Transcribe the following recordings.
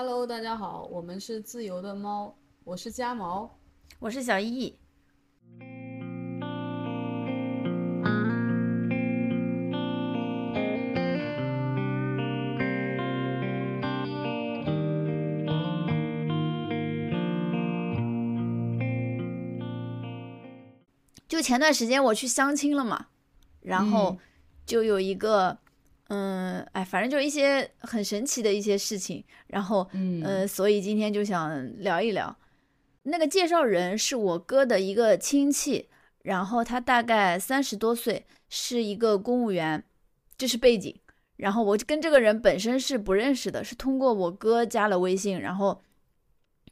Hello，大家好，我们是自由的猫，我是家毛，我是小易。就前段时间我去相亲了嘛，然后就有一个，嗯，哎，反正就一些很神奇的一些事情，然后，嗯呃，所以今天就想聊一聊。那个介绍人是我哥的一个亲戚，然后他大概三十多岁，是一个公务员，这是背景。然后我跟这个人本身是不认识的，是通过我哥加了微信，然后，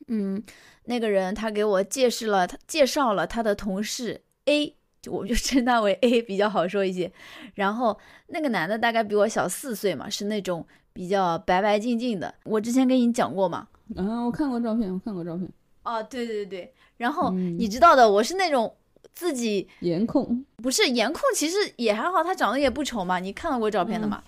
嗯，那个人他给我介绍了，他介绍了他的同事。A 就我就称他为 A 比较好说一些，然后那个男的大概比我小四岁嘛，是那种比较白白净净的。我之前跟你讲过嘛，啊，我看过照片，我看过照片。哦，对对对，然后你知道的，我是那种自己颜控，不是颜控，其实也还好，他长得也不丑嘛。你看到过照片的嘛？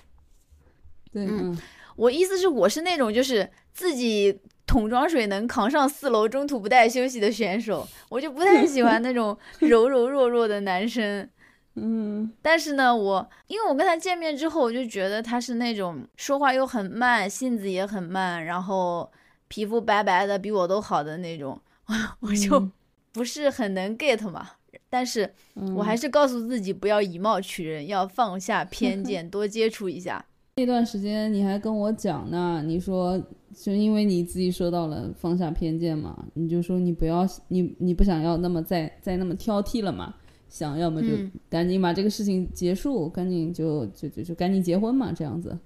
对，嗯，我意思是我是那种就是自己。桶装水能扛上四楼，中途不带休息的选手，我就不太喜欢那种 柔柔弱弱的男生。嗯，但是呢，我因为我跟他见面之后，我就觉得他是那种说话又很慢，性子也很慢，然后皮肤白白的，比我都好的那种，我就不是很能 get 嘛。但是我还是告诉自己不要以貌取人，要放下偏见，多接触一下。那段时间你还跟我讲呢，你说就因为你自己说到了放下偏见嘛，你就说你不要你你不想要那么再再那么挑剔了嘛，想要么就赶紧把这个事情结束，赶紧就就就就赶紧结婚嘛，这样子。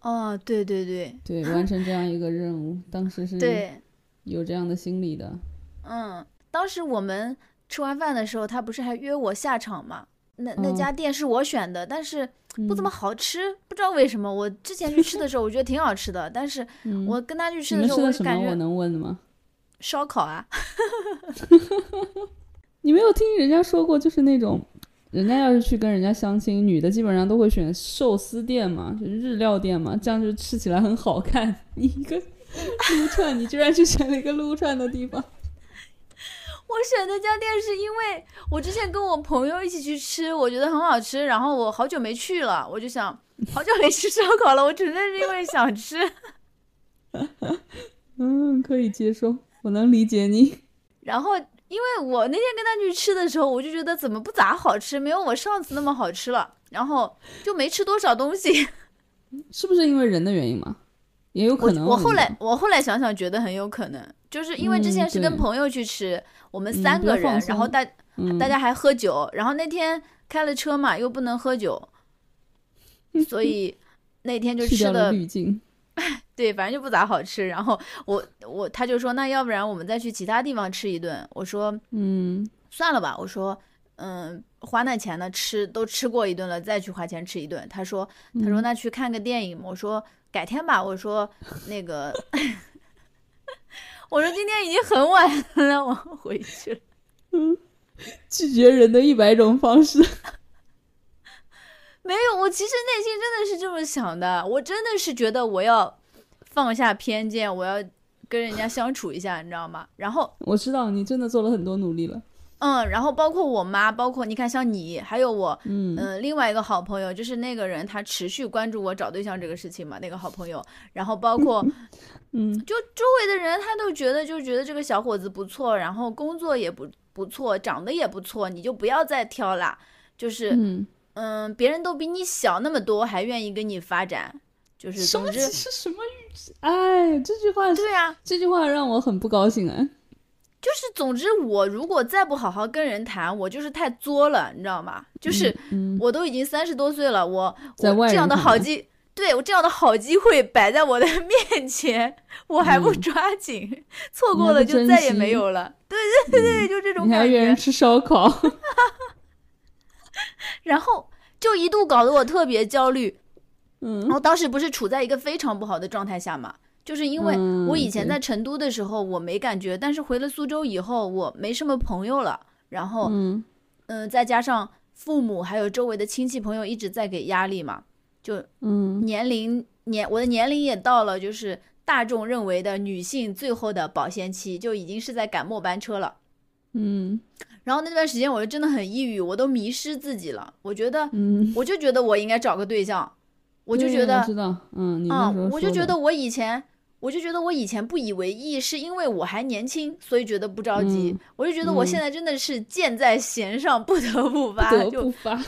哦，对对对对，完成这样一个任务，当时是对有这样的心理的。嗯，当时我们吃完饭的时候，他不是还约我下场嘛？那那家店是我选的，但是。不怎么好吃，不知道为什么。我之前去吃的时候，我觉得挺好吃的，但是我跟他去吃的时候，我感觉我能问的吗？烧烤啊！你没有听人家说过，就是那种人家要是去跟人家相亲，女的基本上都会选寿司店嘛，就是日料店嘛，这样就吃起来很好看。你一个 撸串，你居然去选了一个撸串的地方。我选那家店是因为我之前跟我朋友一起去吃，我觉得很好吃，然后我好久没去了，我就想好久没吃烧烤了，我纯粹是因为想吃。嗯，可以接受，我能理解你。然后因为我那天跟他去吃的时候，我就觉得怎么不咋好吃，没有我上次那么好吃了，然后就没吃多少东西。是不是因为人的原因嘛？也有可能。我后来我后来想想，觉得很有可能，就是因为之前是跟朋友去吃。我们三个人，然后大大家还喝酒，然后那天开了车嘛，又不能喝酒，所以那天就吃的滤镜，对，反正就不咋好吃。然后我我他就说，那要不然我们再去其他地方吃一顿。我说，嗯，算了吧。我说，嗯，花那钱呢，吃都吃过一顿了，再去花钱吃一顿。他说，他说那去看个电影。我说改天吧。我说那个。我说今天已经很晚了，我回去了。嗯，拒绝人的一百种方式。没有，我其实内心真的是这么想的。我真的是觉得我要放下偏见，我要跟人家相处一下，你知道吗？然后我知道你真的做了很多努力了。嗯，然后包括我妈，包括你看，像你，还有我，嗯。另外一个好朋友，就是那个人，他持续关注我找对象这个事情嘛，那个好朋友，然后包括，嗯，就周围的人，他都觉得，就觉得这个小伙子不错，然后工作也不不错，长得也不错，你就不要再挑啦，就是，嗯，别人都比你小那么多，还愿意跟你发展，就是总之是什么？哎，这句话，对呀，这句话让我很不高兴哎。就是，总之，我如果再不好好跟人谈，我就是太作了，你知道吗？就是，我都已经三十多岁了，我我这样的好机，对我这样的好机会摆在我的 面前，我还不抓紧，错过了就再也没有了。对 对对，就这种感觉。你还约人吃烧烤，然后就一度搞得我特别焦虑。嗯，然后当时不是处在一个非常不好的状态下嘛。就是因为我以前在成都的时候我没感觉，但是回了苏州以后我没什么朋友了，然后嗯。再加上父母还有周围的亲戚朋友一直在给压力嘛，就嗯。年龄年我的年龄也到了，就是大众认为的女性最后的保鲜期，就已经是在赶末班车了。嗯。然后那段时间我就真的很抑郁，我都迷失自己了。我觉得，嗯，我就觉得我应该找个对象，我就觉得嗯，啊我就觉得我以前，我就觉得我以前不以为意，是因为我还年轻，所以觉得不着急。嗯我就觉得我现在真的是箭在弦上，不得不发，不得就不发，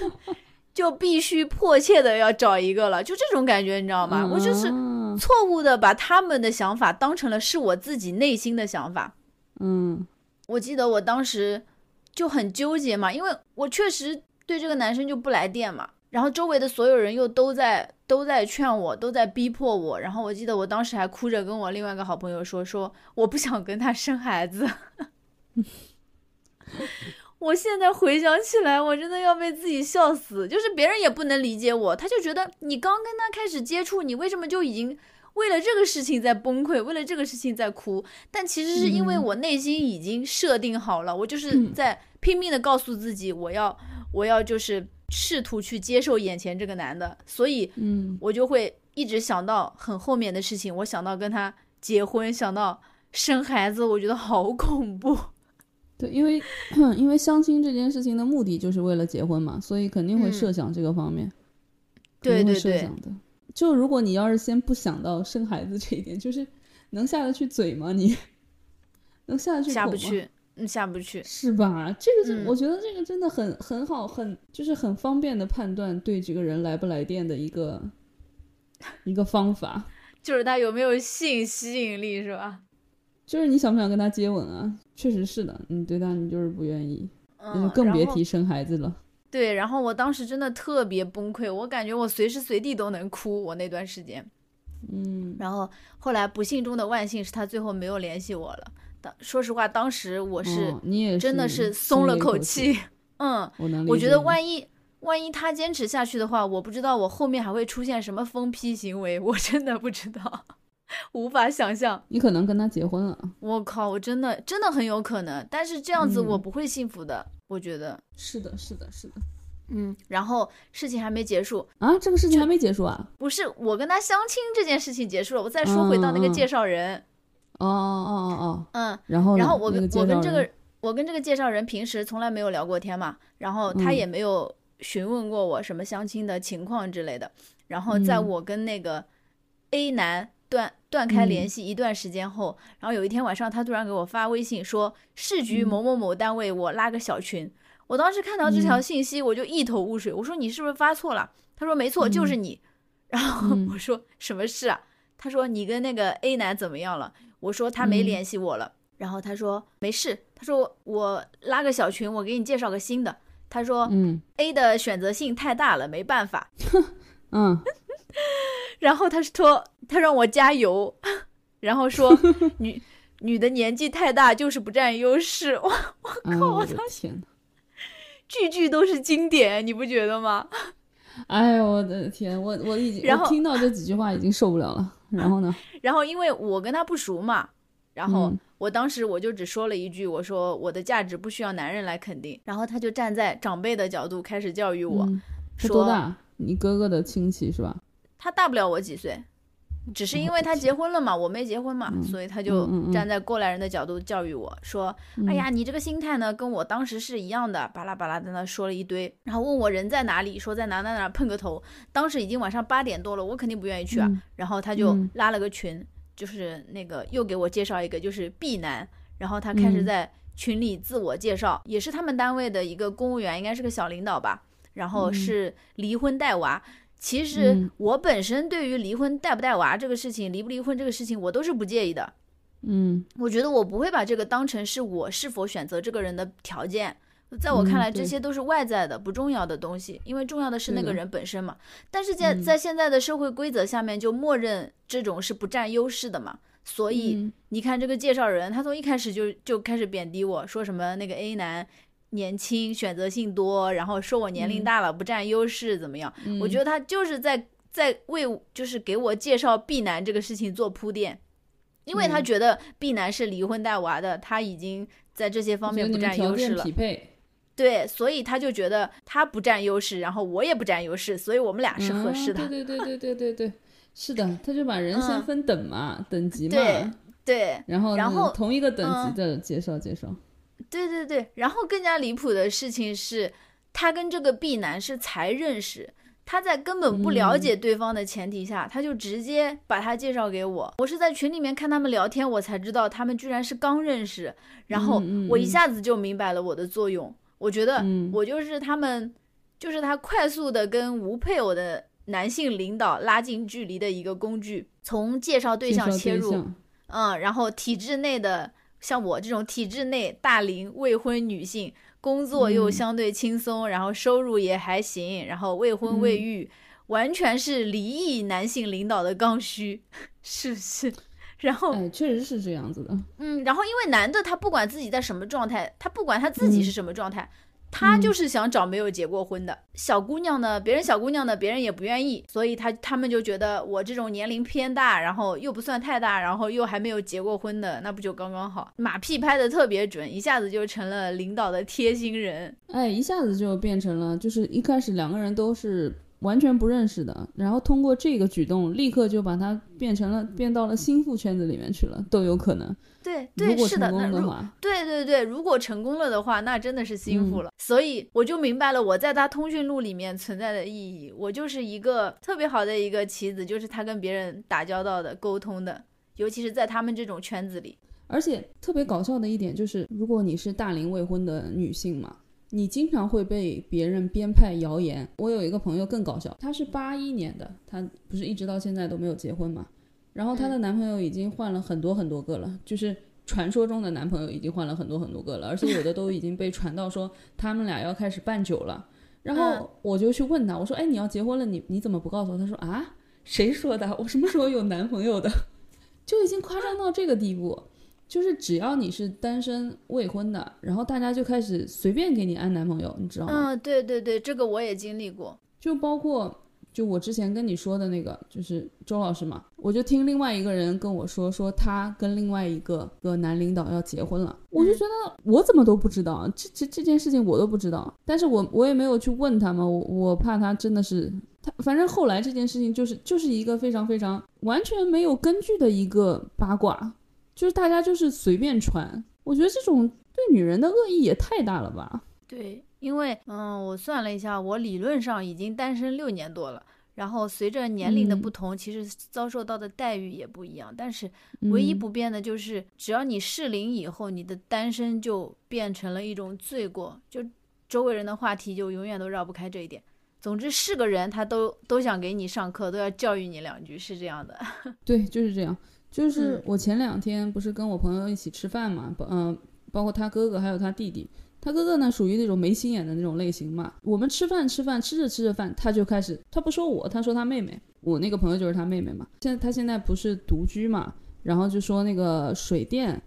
就必须迫切的要找一个了，就这种感觉，你知道吗？我就是啊错误的把他们的想法当成了是我自己内心的想法。嗯我记得我当时就很纠结嘛，因为我确实对这个男生就不来电嘛，然后周围的所有人又都在都在劝我，都在逼迫我，然后我记得我当时还哭着跟我另外一个好朋友说，说我不想跟他生孩子。我现在回想起来，我真的要被自己笑死。就是别人也不能理解我，他就觉得你刚跟他开始接触，你为什么就已经为了这个事情在崩溃，为了这个事情在哭？但其实是因为嗯我内心已经设定好了，我就是嗯在拼命的告诉自己，我要，我要就是试图去接受眼前这个男的，所以嗯我就会一直想到很后面的事情，我想到跟他结婚，想到生孩子，我觉得好恐怖。对，因为 因为相亲这件事情的目的就是为了结婚嘛，所以肯定会嗯设想这个方面，对对对设想的。就如果你要是先不想到生孩子这一点，就是能下得去嘴吗？你 能下得去口吗？下不去，嗯，下不去。是吧？这个就、嗯我觉得这个真的很很好，很就是很方便的判断对这个人来不来电的一个一个方法，就是他有没有性吸引力，是吧？就是你想不想跟他接吻啊？确实是的，你对他你就是不愿意，嗯，更别提生孩子了。对，然后我当时真的特别崩溃，我感觉我随时随地都能哭，我那段时间。嗯然后后来不幸中的万幸是他最后没有联系我了。当说实话，当时我是哦、你也真的是是松了口气。嗯，我觉得万一万一他坚持下去的话，我不知道我后面还会出现什么疯批行为，我真的不知道，无法想象。你可能跟他结婚了，我靠，我真的真的很有可能，但是这样子我嗯不会幸福的，我觉得。是的，是的，是的。嗯，然后事情还没结束，啊，这个事情还没结束啊？不是我跟他相亲这件事情结束了，我再说回到那个介绍人，哦哦哦哦，嗯，然后然后我跟、那个我跟这个我跟这个介绍人平时从来没有聊过天嘛，然后他嗯也没有询问过我什么相亲的情况之类的。然后在嗯我跟那个 A 男断断开联嗯系一段时间后，然后有一天晚上他突然给我发微信说市局嗯某某某单位我拉个小群。我当时看到这条嗯信息我就一头雾水，我说你是不是发错了？他说没错，就是你。然后 嗯我说什么事啊？他说你跟那个 A 男怎么样了？我说他没嗯联系我了。然后他说没事，他说我拉个小群，我给你介绍个新的。他说嗯 A 的选择性太大了，没办法。嗯，然后他说他让我加油，然后说女女的年纪太大就是不占优势，哇，我靠我的天呐，句句都是经典，你不觉得吗？哎呦我的天，我我已经然后我听到这几句话已经受不了了。然后呢？然后因为我跟他不熟嘛，然后嗯我当时我就只说了一句，我说我的价值不需要男人来肯定。然后他就站在长辈的角度开始教育我，嗯他说多大？你哥哥的亲戚是吧？他大不了我几岁，只是因为他结婚了嘛，我没结婚嘛，嗯所以他就站在过来人的角度教育我说：“哎呀，你这个心态呢，跟我当时是一样的。”巴拉巴拉在那说了一堆，然后问我人在哪里，说在哪哪哪碰个头。当时已经晚上八点多了，我肯定不愿意去啊。嗯然后他就嗯拉了个群，就是那个又给我介绍一个，就是 B 男，然后他开始嗯在群里自我介绍，也是他们单位的一个公务员，应该是个小领导吧。然后嗯是离婚带娃。其实嗯我本身对于离婚带不带娃这个事情，离不离婚这个事情，我都是不介意的。嗯我觉得我不会把这个当成是我是否选择这个人的条件。在我看嗯来，这些都是外在的、不重要的东西，因为重要的是那个人本身嘛。但是在嗯在现在的社会规则下面，就默认这种是不占优势的嘛。所以嗯你看这个介绍人，他从一开始就就开始贬低我，说什么那个 A 男年轻、选择性多，然后说我年龄嗯。大了不占优势，怎么样？嗯，我觉得他就是在在为就是给我介绍 B 男这个事情做铺垫，因为他嗯。觉得 B 男是离婚带娃的，他已经在这些方面不占优势了。匹。配。对，所以他就觉得他不占优势，然后我也不占优势，所以我们俩是合适的。嗯对对对对对对对，是的，他就把人先嗯分等嘛，等级嘛，对对。然后然后同一个等级嗯。的介绍介绍。对对对，然后更加离谱的事情是，他跟这个 B 男是才认识。他在根本不了解对方的前提下，他就直接把他介绍给我。我是在群里面看他们聊天，我才知道他们居然是刚认识。然后我一下子就明白了我的作用。我觉得嗯我就是他们，就是他快速的跟无配偶的男性领导拉近距离的一个工具。从介绍对象切入，嗯，然后体制内的像我这种体制内大龄未婚女性，工作又嗯相对轻松，然后收入也还行，然后未婚未嗯育，完全是离异男性领导的刚需，是不是？然后，哎，确实是这样子的。嗯，然后因为男的他不管自己在什么状态，他不管他自己是嗯什么状态。他嗯就是想找没有结过婚的小姑娘呢，别人小姑娘呢，别人也不愿意，所以他他们就觉得我这种年龄偏大，然后又不算太大，然后又还没有结过婚的，那不就刚刚好？马屁拍的特别准，一下子就成了领导的贴心人。哎，一下子就变成了，就是一开始两个人都是完全不认识的，然后通过这个举动，立刻就把他变成了变到了心腹圈子里面去了，都有可能。对对，是的，那如的话，对对对，如果成功了的话，那真的是心腹嗯了。所以我就明白了我在他通讯录里面存在的意义。我就是一个特别好的一个棋子，就是他跟别人打交道的、沟通的，尤其是在他们这种圈子里。而且特别搞笑的一点就是，如果你是大龄未婚的女性嘛，你经常会被别人编派谣言。我有一个朋友更搞笑，她是八一年的，她不是一直到现在都没有结婚嘛，然后她的男朋友已经换了很多很多个了，就是传说中的男朋友已经换了很多很多个了，而且有的都已经被传到说他们俩要开始办酒了。然后我就去问她，我说：“哎，你要结婚了，你你怎么不告诉我？”她说：“啊，谁说的？我什么时候有男朋友的？就已经夸张到这个地步。”就是只要你是单身未婚的，然后大家就开始随便给你安男朋友，你知道吗？嗯，对对对，这个我也经历过。就包括就我之前跟你说的那个，就是周老师嘛，我就听另外一个人跟我说，说他跟另外一个个男领导要结婚了，我就觉得我怎么都不知道，这这这件事情我都不知道，但是我我也没有去问他嘛，我我怕他真的是他，反正后来这件事情就是就是一个非常非常完全没有根据的一个八卦。就是大家就是随便穿，我觉得这种对女人的恶意也太大了吧？对，因为嗯，我算了一下，我理论上已经单身六年多了。然后随着年龄的嗯不同，其实遭受到的待遇也不一样。但是唯一嗯不变的就是，只要你适龄以后，你的单身就变成了一种罪过，就周围人的话题就永远都绕不开这一点。总之是个人，他都都想给你上课，都要教育你两句，是这样的。对，就是这样。就是嗯我前两天不是跟我朋友一起吃饭嘛，包嗯、包括他哥哥还有他弟弟。他哥哥呢属于那种没心眼的那种类型嘛。我们吃饭吃饭吃着吃着饭，他就开始他不说我，他说他妹妹。我那个朋友就是他妹妹嘛。现在他现在不是独居嘛，然后就说那个水电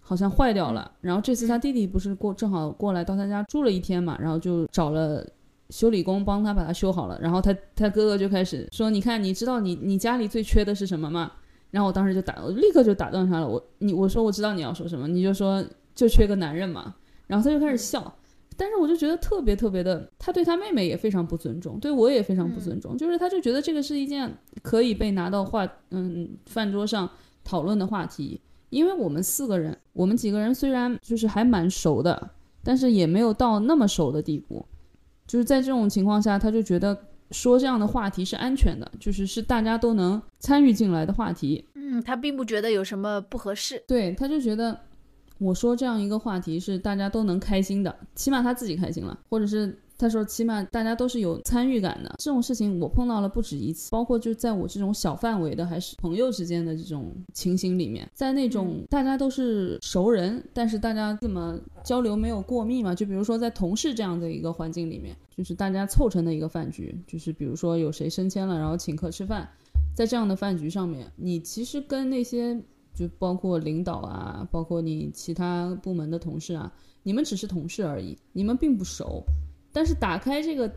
好像坏掉了，然后这次他弟弟不是过正好过来到他家住了一天嘛，然后就找了。修理工帮他把它修好了，然后他他哥哥就开始说：“你看，你知道你你家里最缺的是什么吗？”然后我当时就打，我立刻就打断他了。我你我说我知道你要说什么，你就说就缺个男人嘛。然后他就开始笑，但是我就觉得特别特别的，他对他妹妹也非常不尊重，对我也非常不尊重。就是他就觉得这个是一件可以被拿到话嗯饭桌上讨论的话题，因为我们四个人，我们几个人虽然就是还蛮熟的，但是也没有到那么熟的地步。就是在这种情况下，他就觉得说这样的话题是安全的，就是是大家都能参与进来的话题。嗯，他并不觉得有什么不合适。对，他就觉得我说这样一个话题是大家都能开心的，起码他自己开心了，或者是他说起码大家都是有参与感的。这种事情我碰到了不止一次，包括就在我这种小范围的还是朋友之间的这种情形里面，在那种大家都是熟人，但是大家怎么交流没有过密嘛？就比如说在同事这样的一个环境里面，就是大家凑成的一个饭局，就是比如说有谁升迁了，然后请客吃饭，在这样的饭局上面，你其实跟那些就包括领导啊，包括你其他部门的同事啊，你们只是同事而已，你们并不熟。但是打开这个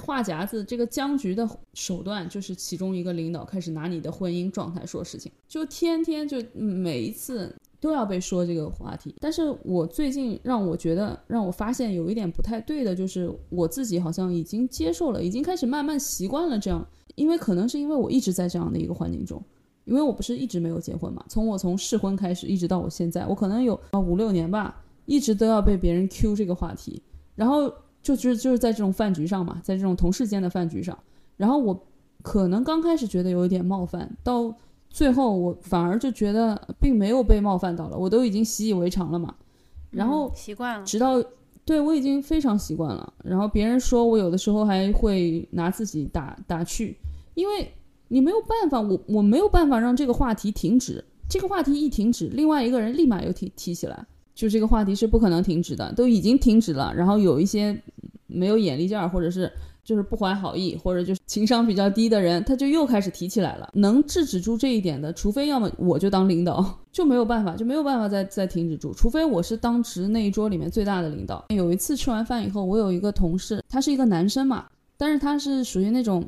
话匣子，这个僵局的手段，就是其中一个领导开始拿你的婚姻状态说事情，就天天就每一次都要被说这个话题。但是我最近让我觉得让我发现有一点不太对的，就是我自己好像已经接受了，已经开始慢慢习惯了这样，因为可能是因为我一直在这样的一个环境中。因为我不是一直没有结婚嘛，从我从试婚开始一直到我现在，我可能有啊五六年吧，一直都要被别人 Q 这个话题，然后就是就是在这种饭局上嘛，在这种同事间的饭局上，然后我可能刚开始觉得有一点冒犯，到最后我反而就觉得并没有被冒犯到了，我都已经习以为常了嘛，然后习惯了，直到对我已经非常习惯了，然后别人说我有的时候还会拿自己打打趣，因为。你没有办法，我我没有办法让这个话题停止。这个话题一停止，另外一个人立马又提提起来，就这个话题是不可能停止的，都已经停止了。然后有一些没有眼力劲儿，或者是就是不怀好意，或者就是情商比较低的人，他就又开始提起来了。能制止住这一点的，除非要么我就当领导，就没有办法，就没有办法再再停止住。除非我是当时那一桌里面最大的领导。有一次吃完饭以后，我有一个同事，他是一个男生嘛，但是他是属于那种。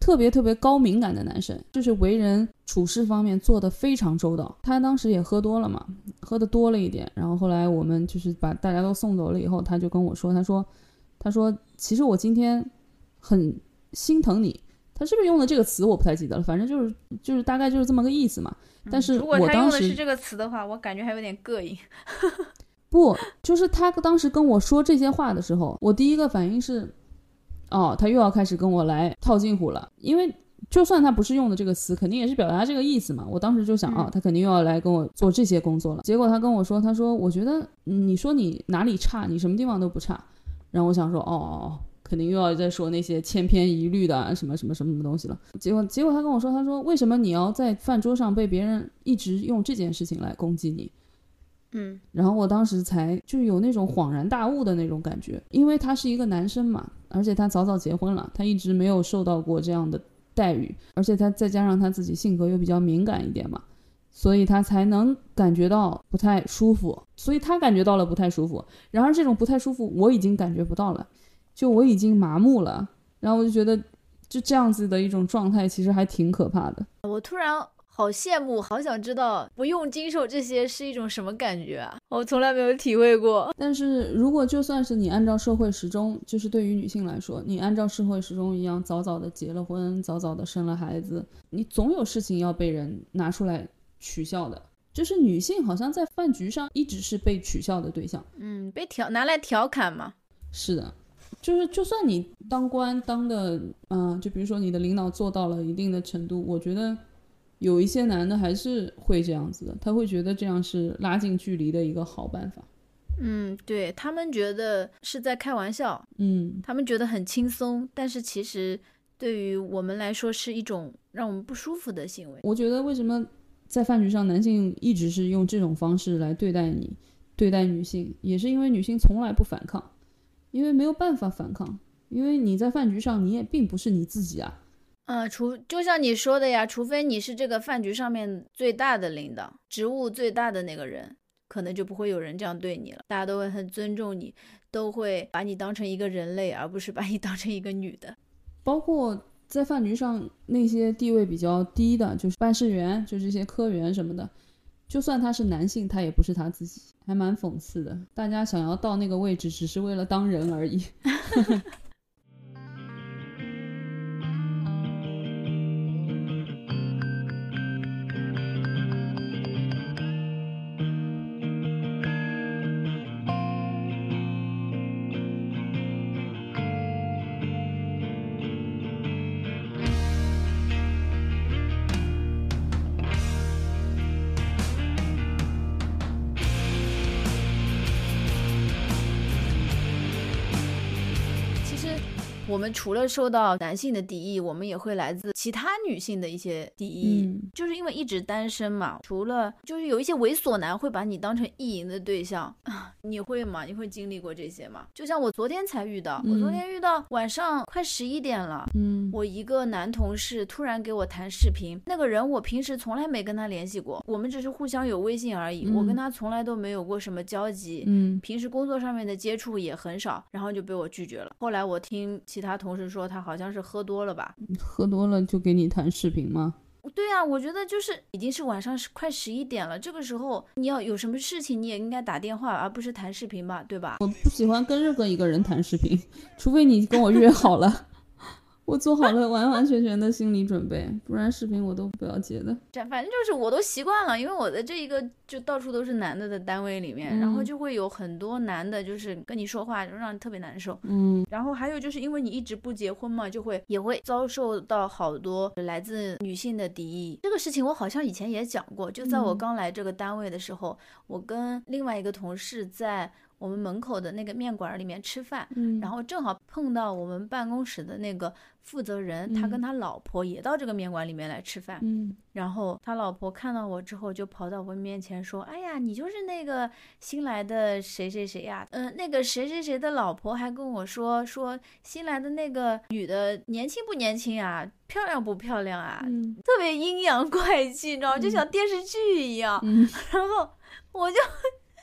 特别特别高敏感的男生，就是为人处事方面做得非常周到。他当时也喝多了嘛，喝的多了一点。然后后来我们就是把大家都送走了以后，他就跟我说：“他说，他说，其实我今天很心疼你。他是不是用的这个词？我不太记得了。反正就是就是大概就是这么个意思嘛。但是如果他用的是这个词的话，我感觉还有点膈应。不，就是他当时跟我说这些话的时候，我第一个反应是。哦，他又要开始跟我来套近乎了，因为就算他不是用的这个词，肯定也是表达这个意思嘛。我当时就想啊，他肯定又要来跟我做这些工作了。结果他跟我说，他说我觉得你说你哪里差，你什么地方都不差。然后我想说，哦哦哦，肯定又要再说那些千篇一律的什么什么什么什么东西了。结果结果他跟我说，他说为什么你要在饭桌上被别人一直用这件事情来攻击你？嗯，然后我当时才就有那种恍然大悟的那种感觉，因为他是一个男生嘛，而且他早早结婚了，他一直没有受到过这样的待遇，而且他再加上他自己性格又比较敏感一点嘛，所以他才能感觉到不太舒服，所以他感觉到了不太舒服。然而这种不太舒服我已经感觉不到了，就我已经麻木了，然后我就觉得就这样子的一种状态其实还挺可怕的。我突然。好羡慕，好想知道不用经受这些是一种什么感觉啊！我从来没有体会过。但是如果就算是你按照社会时钟，就是对于女性来说，你按照社会时钟一样早早的结了婚，早早的生了孩子，你总有事情要被人拿出来取笑的。就是女性好像在饭局上一直是被取笑的对象，嗯，被调拿来调侃嘛。是的，就是就算你当官当的，嗯，就比如说你的领导做到了一定的程度，我觉得。有一些男的还是会这样子的，他会觉得这样是拉近距离的一个好办法。嗯，对他们觉得是在开玩笑，嗯，他们觉得很轻松，但是其实对于我们来说是一种让我们不舒服的行为。我觉得为什么在饭局上男性一直是用这种方式来对待你、对待女性，也是因为女性从来不反抗，因为没有办法反抗，因为你在饭局上你也并不是你自己啊。嗯，除就像你说的呀，除非你是这个饭局上面最大的领导，职务最大的那个人，可能就不会有人这样对你了。大家都会很尊重你，都会把你当成一个人类，而不是把你当成一个女的。包括在饭局上那些地位比较低的，就是办事员，就这些科员什么的，就算他是男性，他也不是他自己，还蛮讽刺的。大家想要到那个位置，只是为了当人而已。我们除了受到男性的敌意，我们也会来自其他女性的一些敌意，就是因为一直单身嘛。除了就是有一些猥琐男会把你当成意淫的对象，你会吗？你会经历过这些吗？就像我昨天才遇到，我昨天遇到晚上快十一点了，嗯，我一个男同事突然给我谈视频，那个人我平时从来没跟他联系过，我们只是互相有微信而已，我跟他从来都没有过什么交集，嗯，平时工作上面的接触也很少，然后就被我拒绝了。后来我听。其他同事说他好像是喝多了吧？喝多了就给你谈视频吗？对啊，我觉得就是已经是晚上是快十一点了，这个时候你要有什么事情，你也应该打电话，而不是谈视频吧，对吧？我不喜欢跟任何一个人谈视频，除非你跟我约好了。我做好了完完全全的心理准备，不然视频我都不要接的。这反正就是我都习惯了，因为我的这一个就到处都是男的的单位里面，然后就会有很多男的，就是跟你说话就让你特别难受。嗯，然后还有就是因为你一直不结婚嘛，就会也会遭受到好多来自女性的敌意。这个事情我好像以前也讲过，就在我刚来这个单位的时候，我跟另外一个同事在。我们门口的那个面馆里面吃饭，嗯，然后正好碰到我们办公室的那个负责人，他跟他老婆也到这个面馆里面来吃饭，嗯，然后他老婆看到我之后就跑到我面前说：“哎呀，你就是那个新来的谁谁谁呀？嗯，那个谁谁谁的老婆还跟我说说新来的那个女的年轻不年轻啊，漂亮不漂亮啊？嗯，特别阴阳怪气，你知道吗？就像电视剧一样。嗯，然后我就。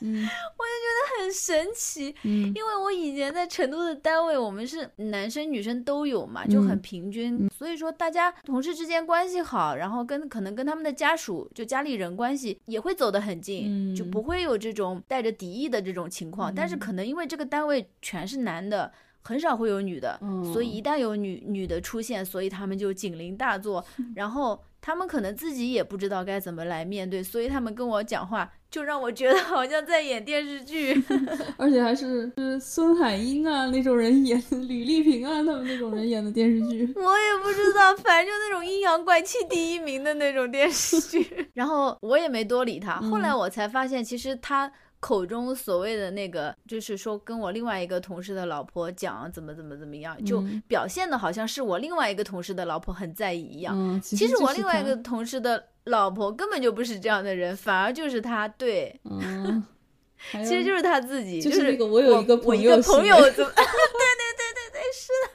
嗯，我就觉得很神奇，嗯，因为我以前在成都的单位，我们是男生女生都有嘛，就很平均，所以说大家同事之间关系好，然后跟可能跟他们的家属就家里人关系也会走得很近，就不会有这种带着敌意的这种情况。但是可能因为这个单位全是男的，很少会有女的，所以一旦有女女的出现，所以他们就警铃大作，然后。他们可能自己也不知道该怎么来面对，所以他们跟我讲话，就让我觉得好像在演电视剧，而且还是是孙海英啊那种人演，吕丽萍啊他们那种人演的电视剧。我也不知道，反正就那种阴阳怪气第一名的那种电视剧。然后我也没多理他，后来我才发现，其实他。口中所谓的那个，就是说跟我另外一个同事的老婆讲怎么怎么怎么样，就表现的好像是我另外一个同事的老婆很在意一样。其实我另外一个同事的老婆根本就不是这样的人，反而就是他。对，嗯，其实就是他自己。就是那个我有一个我一个朋友怎么？对对对对对，是的。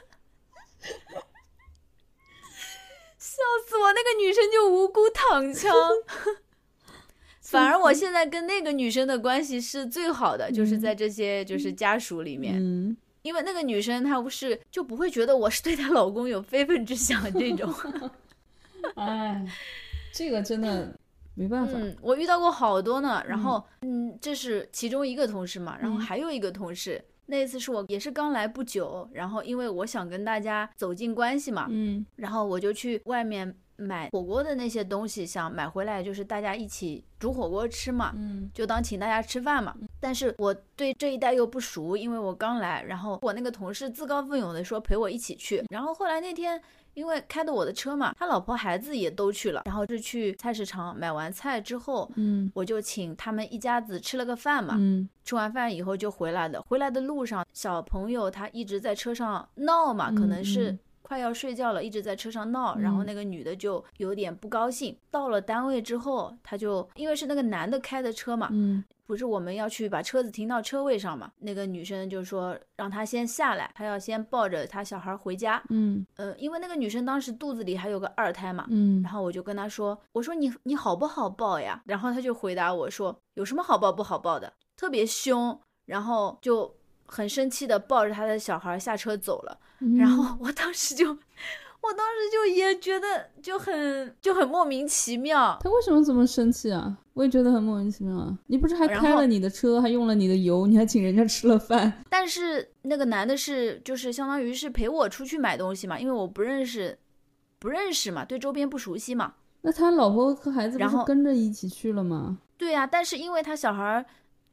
笑死我！那个女生就无辜躺枪。反而我现在跟那个女生的关系是最好的，就是在这些就是家属里面，因为那个女生她不是就不会觉得我是对她老公有非分之想这种。哎，这个真的没办法。嗯，我遇到过好多呢。然后，嗯，这是其中一个同事嘛，然后还有一个同事，那一次是我也是刚来不久，然后因为我想跟大家走进关系嘛，嗯，然后我就去外面。买火锅的那些东西，想买回来就是大家一起煮火锅吃嘛，嗯，就当请大家吃饭嘛。但是我对这一带又不熟，因为我刚来，然后我那个同事自告奋勇的说陪我一起去。然后后来那天，因为开的我的车嘛，他老婆孩子也都去了，然后就去菜市场买完菜之后，嗯，我就请他们一家子吃了个饭嘛，嗯，吃完饭以后就回来的。回来的路上，小朋友他一直在车上闹嘛，可能是。快要睡觉了，一直在车上闹，然后那个女的就有点不高兴。到了单位之后，她就因为是那个男的开的车嘛，嗯，不是我们要去把车子停到车位上嘛，那个女生就说让他先下来，她要先抱着她小孩回家，嗯，呃，因为那个女生当时肚子里还有个二胎嘛，嗯，然后我就跟她说，我说你你好不好抱呀？然后她就回答我说有什么好抱不好抱的，特别凶，然后就。很生气的抱着他的小孩下车走了，然后我当时就，我当时就也觉得就很就很莫名其妙。他为什么这么生气啊？我也觉得很莫名其妙啊！你不是还开了你的车，还用了你的油，你还请人家吃了饭？但是那个男的是就是相当于是陪我出去买东西嘛，因为我不认识，不认识嘛，对周边不熟悉嘛。那他老婆和孩子不是跟着一起去了吗？对呀，但是因为他小孩。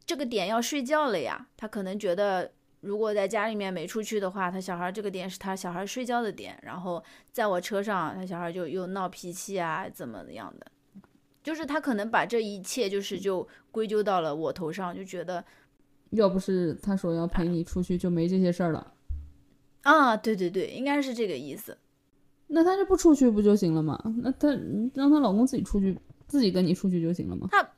这个点要睡觉了呀，他可能觉得如果在家里面没出去的话，他小孩这个点是他小孩睡觉的点，然后在我车上，他小孩就又闹脾气啊，怎么样的，就是他可能把这一切就是就归咎到了我头上，就觉得要不是他说要陪你出去，就没这些事儿了。啊，对对对，应该是这个意思。那他就不出去不就行了吗？那他让他老公自己出去，自己跟你出去就行了吗？他。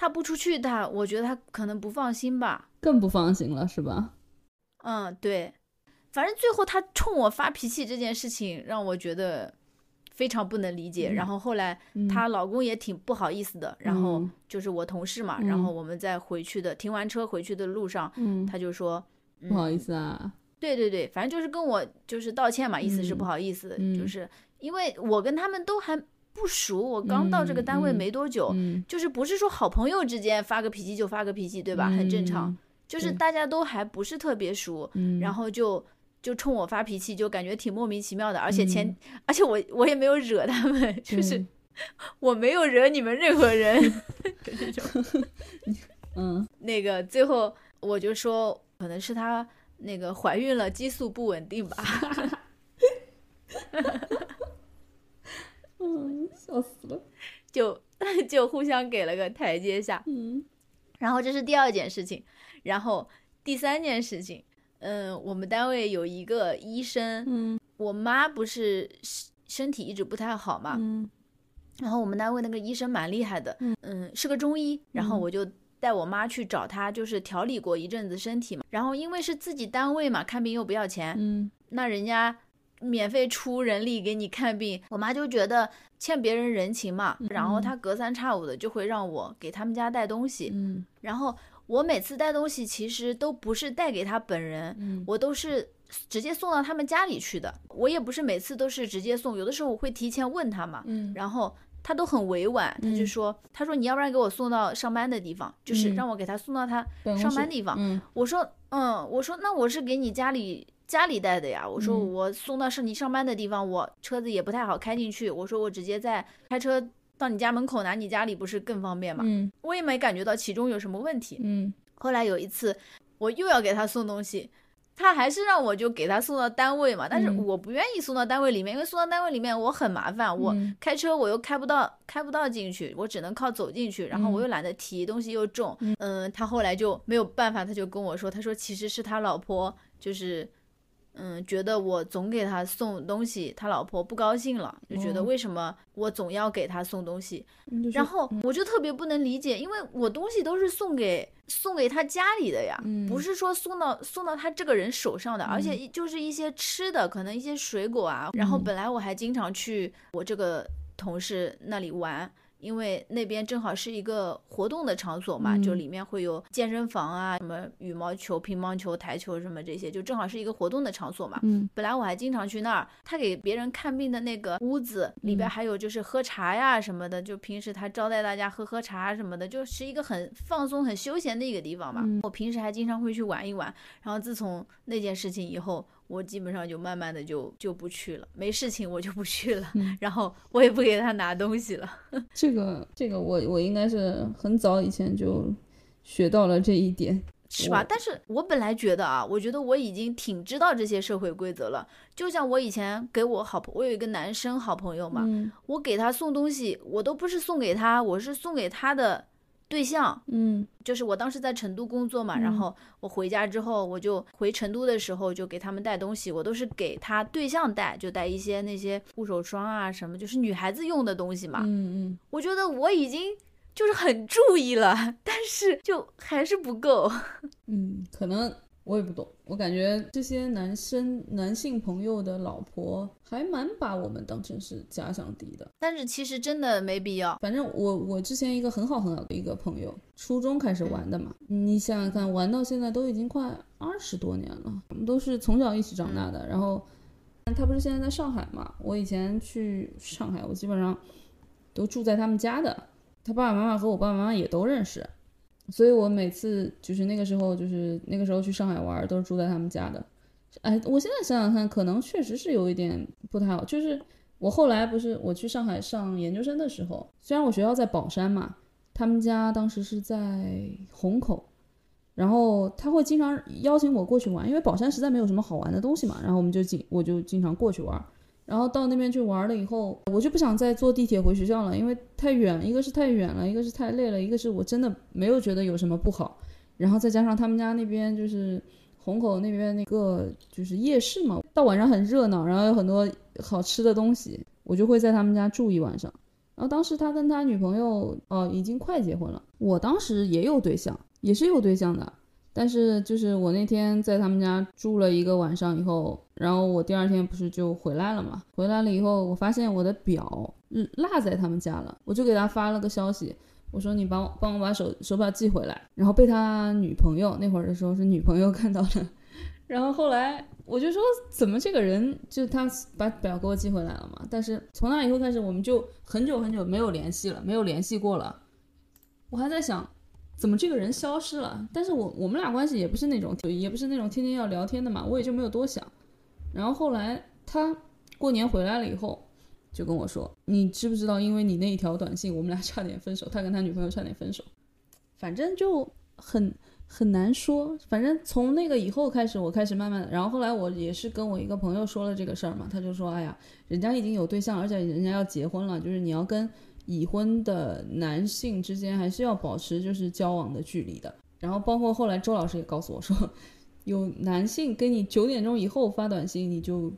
他不出去，他我觉得他可能不放心吧，更不放心了，是吧？嗯，对，反正最后他冲我发脾气这件事情让我觉得非常不能理解。然后后来她老公也挺不好意思的，然后就是我同事嘛，然后我们在回去的停完车回去的路上，他就说不好意思啊，对对对，反正就是跟我就是道歉嘛，意思是不好意思，就是因为我跟他们都还。不熟，我刚到这个单位没多久，嗯就是不是说好朋友之间发个脾气就发个脾气，对吧？很正常。就是大家都还不是特别熟，嗯，然后就就冲我发脾气，就感觉挺莫名其妙的。而且前，嗯而且我我也没有惹他们，就是我没有惹你们任何人，就这种。嗯那个最后我就说，可能是她那个怀孕了，激素不稳定吧。嗯，笑死了。就 就互相给了个台阶下。嗯然后这是第二件事情，然后第三件事情，嗯，我们单位有一个医生，嗯我妈不是身身体一直不太好嘛，嗯然后我们单位那个医生蛮厉害的，嗯是个中医，然后嗯我就带我妈去找他，就是调理过一阵子身体嘛。然后因为是自己单位嘛，看病又不要钱，嗯那人家免费出人力给你看病，我妈就觉得欠别人人情嘛，然后他隔三差五的就会让我给他们家带东西，嗯。然后我每次带东西其实都不是带给他本人，嗯。我都是直接送到他们家里去的。我也不是每次都是直接送，有的时候我会提前问他嘛，嗯。然后他都很委婉，他就嗯。说，他说你要不然给我送到上班的地方，就是嗯。让我给他送到他上班地方。嗯。我说，嗯，我说那我是给你家里家里带的呀。我说嗯我送到是你上班的地方，我车子也不太好开进去。我说我直接在开车到你家门口拿你家里不是更方便吗？嗯我也没感觉到其中有什么问题。嗯后来有一次，我又要给他送东西，他还是让我就给他送到单位嘛，但是嗯我不愿意送到单位里面，因为送到单位里面我很麻烦，我嗯开车我又开不到，开不到进去，我只能靠走进去，然后我嗯又懒得提，东西又重，嗯，他后来就没有办法，他就跟我说，他说其实是他老婆就是。嗯，觉得我总给他送东西，他老婆不高兴了，就觉得哦为什么我总要给他送东西？然嗯就说后我就特别不能理解，因为我东西都是送给送给他家里的呀，嗯不是说送到送到他这个人手上的，而且就是一些吃的，可能一些水果啊。然后嗯本来我还经常去我这个同事那里玩。因为那边正好是一个活动的场所嘛，就嗯里面会有健身房啊，什么羽毛球、乒乓球、台球什么这些，就正好是一个活动的场所嘛。嗯本来我还经常去那儿，他给别人看病的那个屋子里边嗯还有就是喝茶呀什么的，就平时他招待大家喝喝茶什么的，就是一个很放松、很休闲的一个地方嘛。嗯我平时还经常会去玩一玩，然后自从那件事情以后，我基本上就慢慢的就就不去了，没事情我就不去了，嗯然后我也不给他拿东西了。这个这个我我应该是很早以前就学到了这一点。是吧？但是我本来觉得啊，我觉得我已经挺知道这些社会规则了。就像我以前给我好朋，我有一个男生好朋友嘛，嗯我给他送东西，我都不是送给他，我是送给他的对象。嗯就是我当时在成都工作嘛，然嗯后我回家之后，我就回成都的时候就给他们带东西，我都是给他对象带，就带一些那些护手霜啊什么，就是女孩子用的东西嘛。嗯嗯我觉得我已经就是很注意了，但是就还是不够。嗯，可能我也不懂，我感觉这些男生男性朋友的老婆还蛮把我们当成是假想敌的。但是其实真的没必要。反正我我之前一个很好很好的一个朋友，初中开始玩的嘛，你想想看，玩到现在都已经快二十多年了，我们都是从小一起长大的。然后他不是现在在上海嘛，我以前去上海，我基本上都住在他们家的，他爸爸妈妈和我爸爸妈妈也都认识，所以我每次就是那个时候就是那个时候去上海玩，都是住在他们家的。哎，我现在想想看，可能确实是有一点不太好，就是。我后来不是我去上海上研究生的时候，虽然我学校在宝山嘛，他们家当时是在虹口，然后他会经常邀请我过去玩，因为宝山实在没有什么好玩的东西嘛，然后我们就经我就经常过去玩，然后到那边去玩了以后，我就不想再坐地铁回学校了，因为太远，一个是太远了，一个是太累了，一个是我真的没有觉得有什么不好，然后再加上他们家那边就是虹口那边那个就是夜市嘛，到晚上很热闹，然后有很多好吃的东西，我就会在他们家住一晚上。然后当时他跟他女朋友哦已经快结婚了，我当时也有对象，也是有对象的，但是就是我那天在他们家住了一个晚上以后，然后我第二天不是就回来了嘛？回来了以后，我发现我的表嗯落在他们家了，我就给他发了个消息，我说你帮我帮我把手手表寄回来，然后被他女朋友那会儿的时候是女朋友看到了，然后后来我就说，怎么这个人就他把表给我寄回来了嘛？但是从那以后开始，我们就很久很久没有联系了，没有联系过了。我还在想，怎么这个人消失了？但是我我们俩关系也不是那种，也不是那种天天要聊天的嘛，我也就没有多想。然后后来他过年回来了以后，就跟我说：“你知不知道，因为你那一条短信，我们俩差点分手，他跟他女朋友差点分手。”反正就很。很难说，反正从那个以后开始，我开始慢慢的，然后后来我也是跟我一个朋友说了这个事儿嘛，他就说，哎呀，人家已经有对象，而且人家要结婚了，就是你要跟已婚的男性之间还是要保持就是交往的距离的。然后包括后来周老师也告诉我说，有男性跟你九点钟以后发短信，你就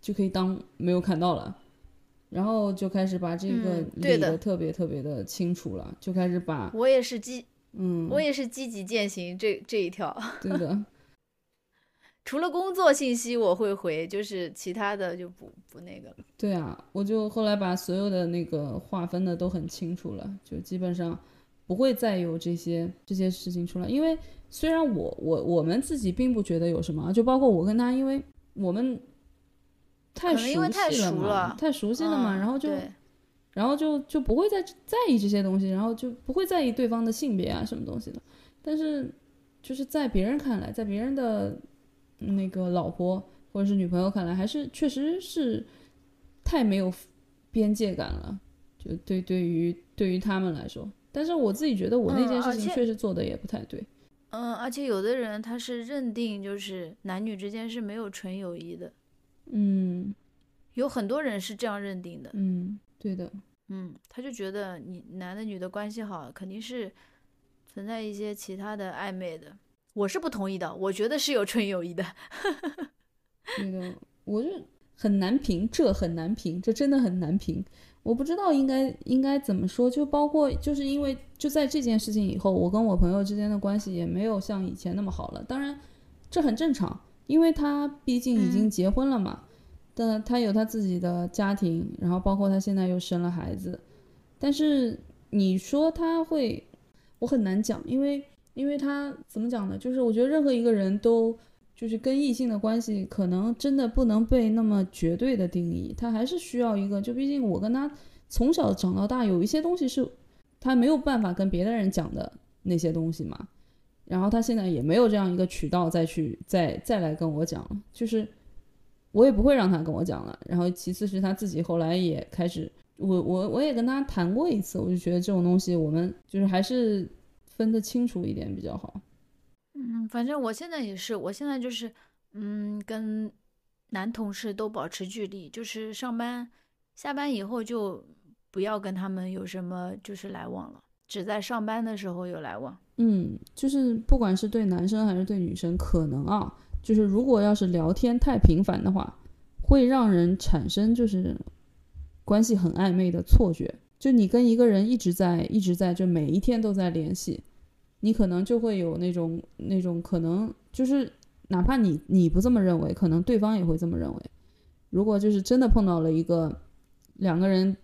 就可以当没有看到了，然后就开始把这个理的特别特别的清楚了，就开始把我也是积。嗯，我也是积极践行这这一条。对的，除了工作信息我会回，就是其他的就不不那个了。对啊，我就后来把所有的那个划分的都很清楚了，就基本上不会再有这些这些事情出来。因为虽然我我我们自己并不觉得有什么，就包括我跟他，因为我们太熟悉了嘛，太熟悉了嘛，然后就。然后就就不会再在意这些东西，然后就不会在意对方的性别啊什么东西的。但是，就是在别人看来，在别人的那个老婆或者是女朋友看来，还是确实是太没有边界感了。就对对于对于他们来说，但是我自己觉得我那件事情确实做的也不太对。嗯，而且有的人他是认定就是男女之间是没有纯友谊的。嗯，有很多人是这样认定的。嗯。对的，嗯，他就觉得你男的女的关系好，肯定是存在一些其他的暧昧的。我是不同意的，我觉得是有纯友谊的。那个，我就很难评，这很难评，这真的很难评。我不知道应该应该怎么说，就包括就是因为就在这件事情以后，我跟我朋友之间的关系也没有像以前那么好了。当然，这很正常，因为他毕竟已经结婚了嘛。但他有他自己的家庭，然后包括他现在又生了孩子，但是你说他会，我很难讲，因为因为他怎么讲呢？就是我觉得任何一个人都就是跟异性的关系，可能真的不能被那么绝对的定义，他还是需要一个，就毕竟我跟他从小长到大，有一些东西是他没有办法跟别的人讲的那些东西嘛，然后他现在也没有这样一个渠道再去再再来跟我讲，就是。我也不会让他跟我讲了。然后，其次是他自己后来也开始，我我我也跟他谈过一次，我就觉得这种东西我们就是还是分得清楚一点比较好。嗯，反正我现在也是，我现在就是嗯，跟男同事都保持距离，就是上班下班以后就不要跟他们有什么就是来往了，只在上班的时候有来往。嗯，就是不管是对男生还是对女生，可能啊。就是如果要是聊天太频繁的话，会让人产生就是关系很暧昧的错觉。就你跟一个人一直在一直在，就每一天都在联系，你可能就会有那种那种可能，就是哪怕你你不这么认为，可能对方也会这么认为。如果就是真的碰到了一个两个人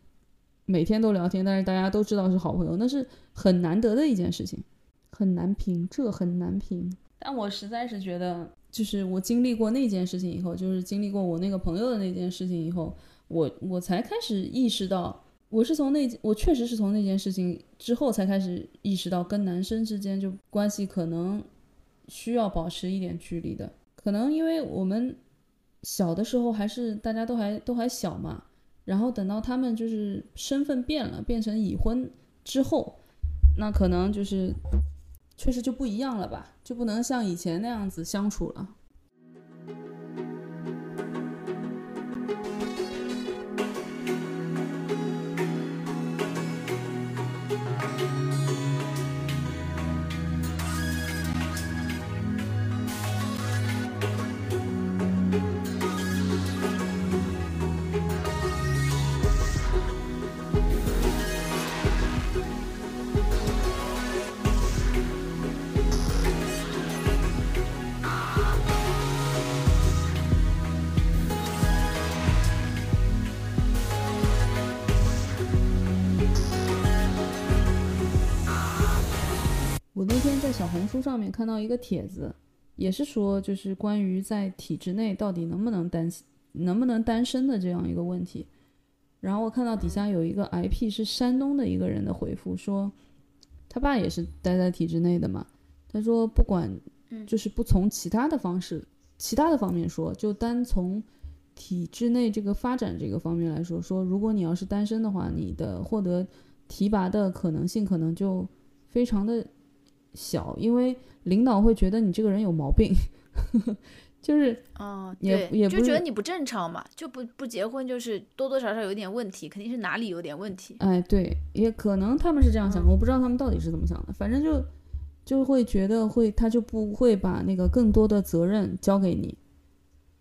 每天都聊天，但是大家都知道是好朋友，那是很难得的一件事情，很难评，这很难评。但我实在是觉得。就是我经历过那件事情以后，就是经历过我那个朋友的那件事情以后，我我才开始意识到，我是从那我确实是从那件事情之后才开始意识到，跟男生之间就关系可能需要保持一点距离的。可能因为我们小的时候还是大家都还都还小嘛，然后等到他们就是身份变了，变成已婚之后，那可能就是。确实就不一样了吧，就不能像以前那样子相处了。红书上面看到一个帖子，也是说就是关于在体制内到底能不能单能不能单身的这样一个问题。然后我看到底下有一个 IP 是山东的一个人的回复，说他爸也是待在体制内的嘛。他说不管，就是不从其他的方式、其他的方面说，就单从体制内这个发展这个方面来说，说如果你要是单身的话，你的获得提拔的可能性可能就非常的小，因为领导会觉得你这个人有毛病。就是哦，也也就觉得你不正常嘛，就不不结婚就是多多少少有点问题，肯定是哪里有点问题。哎，对，也可能他们是这样想，我不知道他们到底是怎么想的，反正就就会觉得会他就不会把那个更多的责任交给你，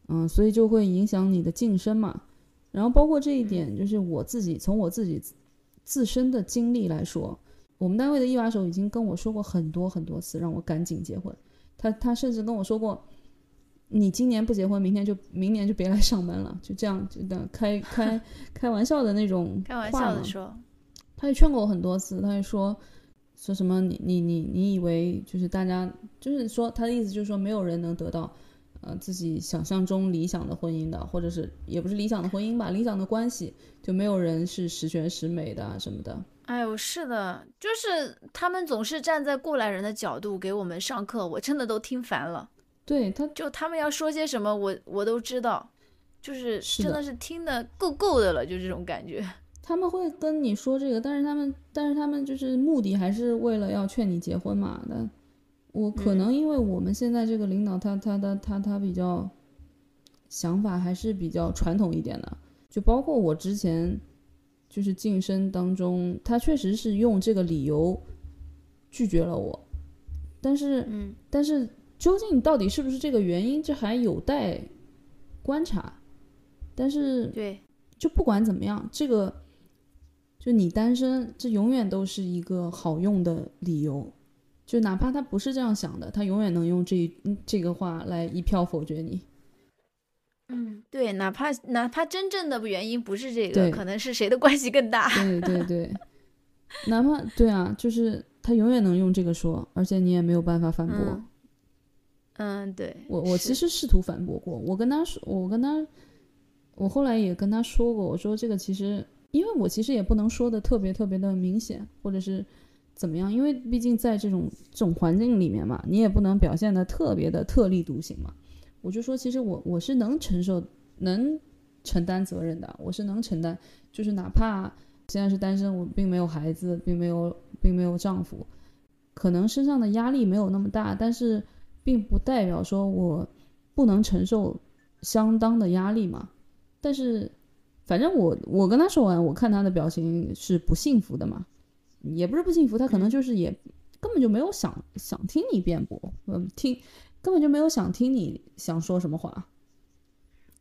嗯，所以就会影响你的晋升嘛。然后包括这一点，就是我自己从我自己自身的经历来说，我们单位的一把手已经跟我说过很多很多次，让我赶紧结婚。他他甚至跟我说过。你今年不结婚，明天就明年就别来上班了，就这样，就的开开开玩笑的那种开玩笑的说，他也劝过我很多次，他也说说什么你你你你以为就是大家就是说他的意思就是说没有人能得到呃自己想象中理想的婚姻的，或者是也不是理想的婚姻吧，理想的关系就没有人是十全十美的什么的。哎呦，是的，就是他们总是站在过来人的角度给我们上课，我真的都听烦了。对他，就他们要说些什么，我我都知道，就是真的是听的够够的了，就这种感觉。他们会跟你说这个，但是他们，但是他们就是目的还是为了要劝你结婚嘛。那我可能因为我们现在这个领导，他他他他他比较想法还是比较传统一点的，就包括我之前就是晋升当中，他确实是用这个理由拒绝了我，但是，嗯，但是。究竟到底是不是这个原因？这还有待观察。但是，对，就不管怎么样，这个就你单身，这永远都是一个好用的理由。就哪怕他不是这样想的，他永远能用这这个话来一票否决你。嗯，对，哪怕哪怕真正的原因不是这个，可能是谁的关系更大。对对对，哪怕对啊，就是他永远能用这个说，而且你也没有办法反驳。嗯，对我我其实试图反驳过，我跟他说，我跟他，我后来也跟他说过，我说这个其实，因为我其实也不能说的特别特别的明显，或者是怎么样，因为毕竟在这种这种环境里面嘛，你也不能表现的特别的特立独行嘛。我就说，其实我我是能承受、能承担责任的，我是能承担，就是哪怕现在是单身，我并没有孩子，并没有并没有丈夫，可能身上的压力没有那么大，但是。并不代表说我不能承受相当的压力嘛，但是反正我我跟他说完，我看他的表情是不幸福的嘛，也不是不幸福，他可能就是也根本就没有想想听你辩驳，嗯，听根本就没有想听你想说什么话。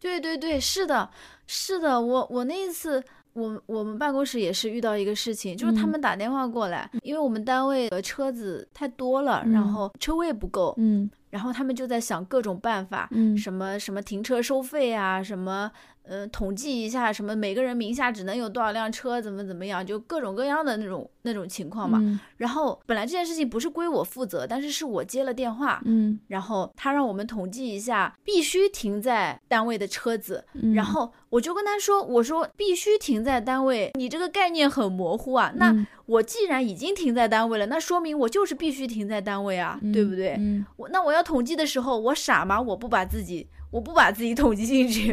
对对对，是的，是的，我我那一次。我我们办公室也是遇到一个事情，就是他们打电话过来，因为我们单位的车子太多了，然后车位不够，嗯，然后他们就在想各种办法，嗯，什么什么停车收费啊，什么。呃，统计一下什么每个人名下只能有多少辆车，怎么怎么样，就各种各样的那种那种情况嘛。然后本来这件事情不是归我负责，但是是我接了电话，嗯，然后他让我们统计一下必须停在单位的车子，然后我就跟他说，我说必须停在单位，你这个概念很模糊啊。那我既然已经停在单位了，那说明我就是必须停在单位啊，对不对？我那我要统计的时候，我傻吗？我不把自己我不把自己统计进去。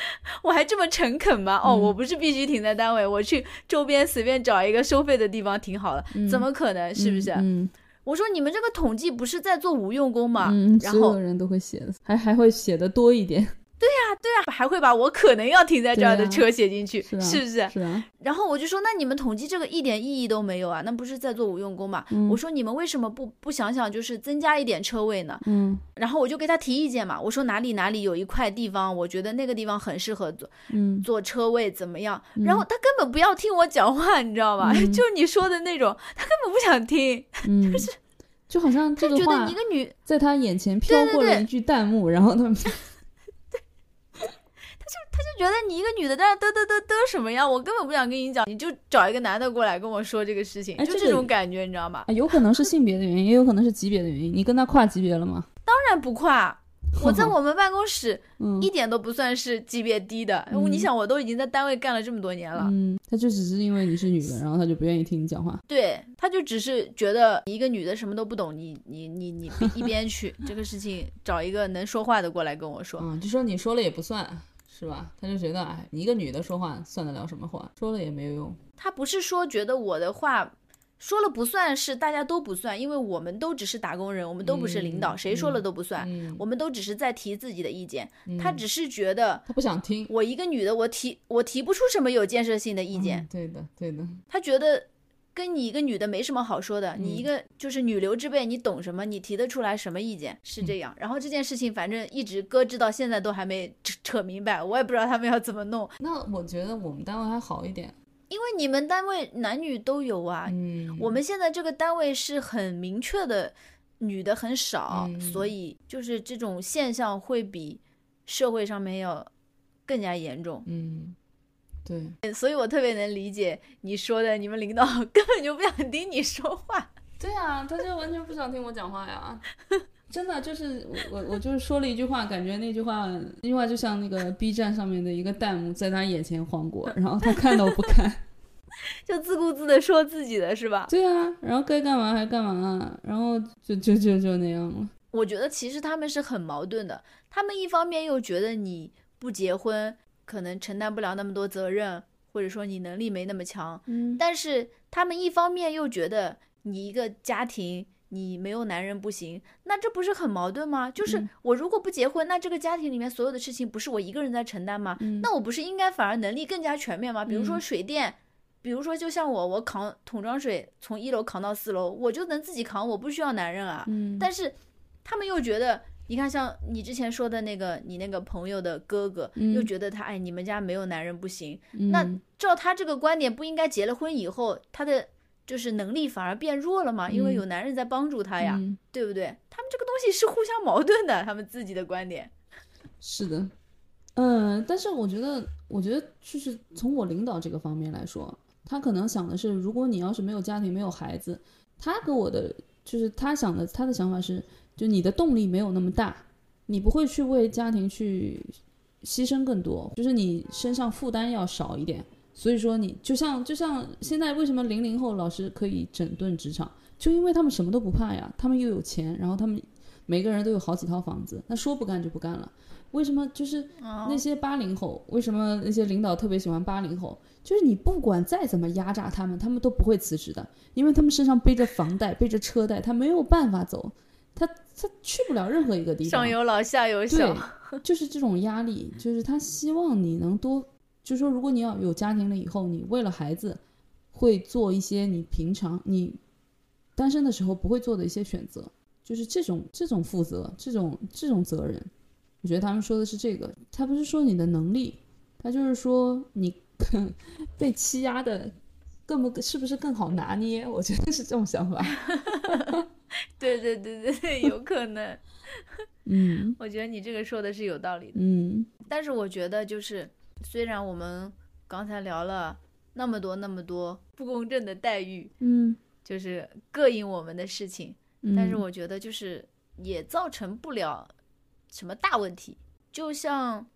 我还这么诚恳吗？哦，我不是必须停在单位，我去周边随便找一个收费的地方停好了，怎么可能？是不是？我说你们这个统计不是在做无用功吗？然后所有人都会写的，还还会写的多一点。对呀，对呀，还会把我可能要停在这儿的车写进去，是不是？是啊。然后我就说，那你们统计这个一点意义都没有啊，那不是在做无用功嘛？我说你们为什么不不想想，就是增加一点车位呢？嗯。然后我就给他提意见嘛，我说哪里哪里有一块地方，我觉得那个地方很适合做，嗯，做车位怎么样？然后他根本不要听我讲话，你知道吧？就是你说的那种，他根本不想听，就是，就好像这个话，一个女在他眼前飘过了一句弹幕，然后他。就他就觉得你一个女的在那嘚嘚嘚嘚什么呀？我根本不想跟你讲，你就找一个男的过来跟我说这个事情，就这种感觉，你知道吗？有可能是性别的原因，也有可能是级别的原因。你跟他跨级别了吗？当然不跨。我在我们办公室 嗯一点都不算是级别低的。你想，我都已经在单位干了这么多年了。嗯，他就只是因为你是女的，然后他就不愿意听你讲话。对，他就只是觉得你一个女的什么都不懂，你你你你一边去，这个事情找一个能说话的过来跟我说。嗯，就说你说了也不算，是吧？他就觉得，哎，你一个女的说话算得了什么话？说了也没有用。他不是说觉得我的话说了不算是大家都不算，因为我们都只是打工人，我们都不是领导，嗯谁说了都不算，嗯，我们都只是在提自己的意见。嗯他只是觉得他不想听我一个女的，我提我提不出什么有建设性的意见，嗯对的，对的。他觉得。跟你一个女的没什么好说的，你一嗯个就是女流之辈，你懂什么？你提得出来什么意见？是嗯这样。然后这件事情反正一直搁置到现在都还没扯扯明白，我也不知道他们要怎么弄。那我觉得我们单位还好一点。因为你们单位男女都有啊，嗯，我们现在这个单位是很明确的，女的很少，嗯所以就是这种现象会比社会上面要更加严重。嗯，对所以我特别能理解你说的，你们领导根本就不想听你说话。对啊，他就完全不想听我讲话呀。真的就是我我我就是说了一句话，感觉那句话那句话就像那个 B 站上面的一个弹幕在他眼前晃过，然后他看都不看。就自顾自的说自己的是吧？对啊，然后该干嘛还干嘛，然后就就就就那样了。我觉得其实他们是很矛盾的，他们一方面又觉得你不结婚可能承担不了那么多责任，或者说你能力没那么强，嗯但是他们一方面又觉得你一个家庭。你没有男人不行，那这不是很矛盾吗？就是嗯我如果不结婚，那这个家庭里面所有的事情不是我一个人在承担吗？嗯那我不是应该反而能力更加全面吗？比如说嗯水电，比如说就像我，我扛桶装水从一楼扛到四楼，我就能自己扛，我不需要男人啊。嗯，但是他们又觉得，你看，像你之前说的那个，你那个朋友的哥哥，嗯又觉得他，哎，你们家没有男人不行。嗯那照他这个观点，不应该结了婚以后，他的就是能力反而变弱了吗？因为嗯有男人在帮助他呀，嗯对不对？他们这个东西是互相矛盾的，他们自己的观点。是的，嗯，但是我觉得，我觉得就是从我领导这个方面来说，他可能想的是，如果你要是没有家庭、没有孩子，他给我的就是他想的，他的想法是，就你的动力没有那么大，你不会去为家庭去牺牲更多，就是你身上负担要少一点。所以说你就像就像现在为什么零零后老师可以整顿职场，就因为他们什么都不怕呀，他们又有钱，然后他们每个人都有好几套房子，那说不干就不干了。为什么就是哦那些八零后？为什么那些领导特别喜欢八零后？就是你不管再怎么压榨他们，他们都不会辞职的，因为他们身上背着房贷、背着车贷，他没有办法走，他他去不了任何一个地方。上有老下有小，，就是这种压力，就是他希望你能多，就是说，如果你要有家庭了以后，你为了孩子会做一些你平常你单身的时候不会做的一些选择，就是这种这种负责，这种这种责任，我觉得他们说的是这个，他不是说你的能力，他就是说你 被欺压的更不是不是更好拿捏？我觉得是这种想法。对对对对对，有可能。嗯我觉得你这个说的是有道理的。嗯但是我觉得就是，虽然我们刚才聊了那么多那么多不公正的待遇，嗯就是膈应我们的事情，嗯，但是我觉得就是也造成不了什么大问题。就像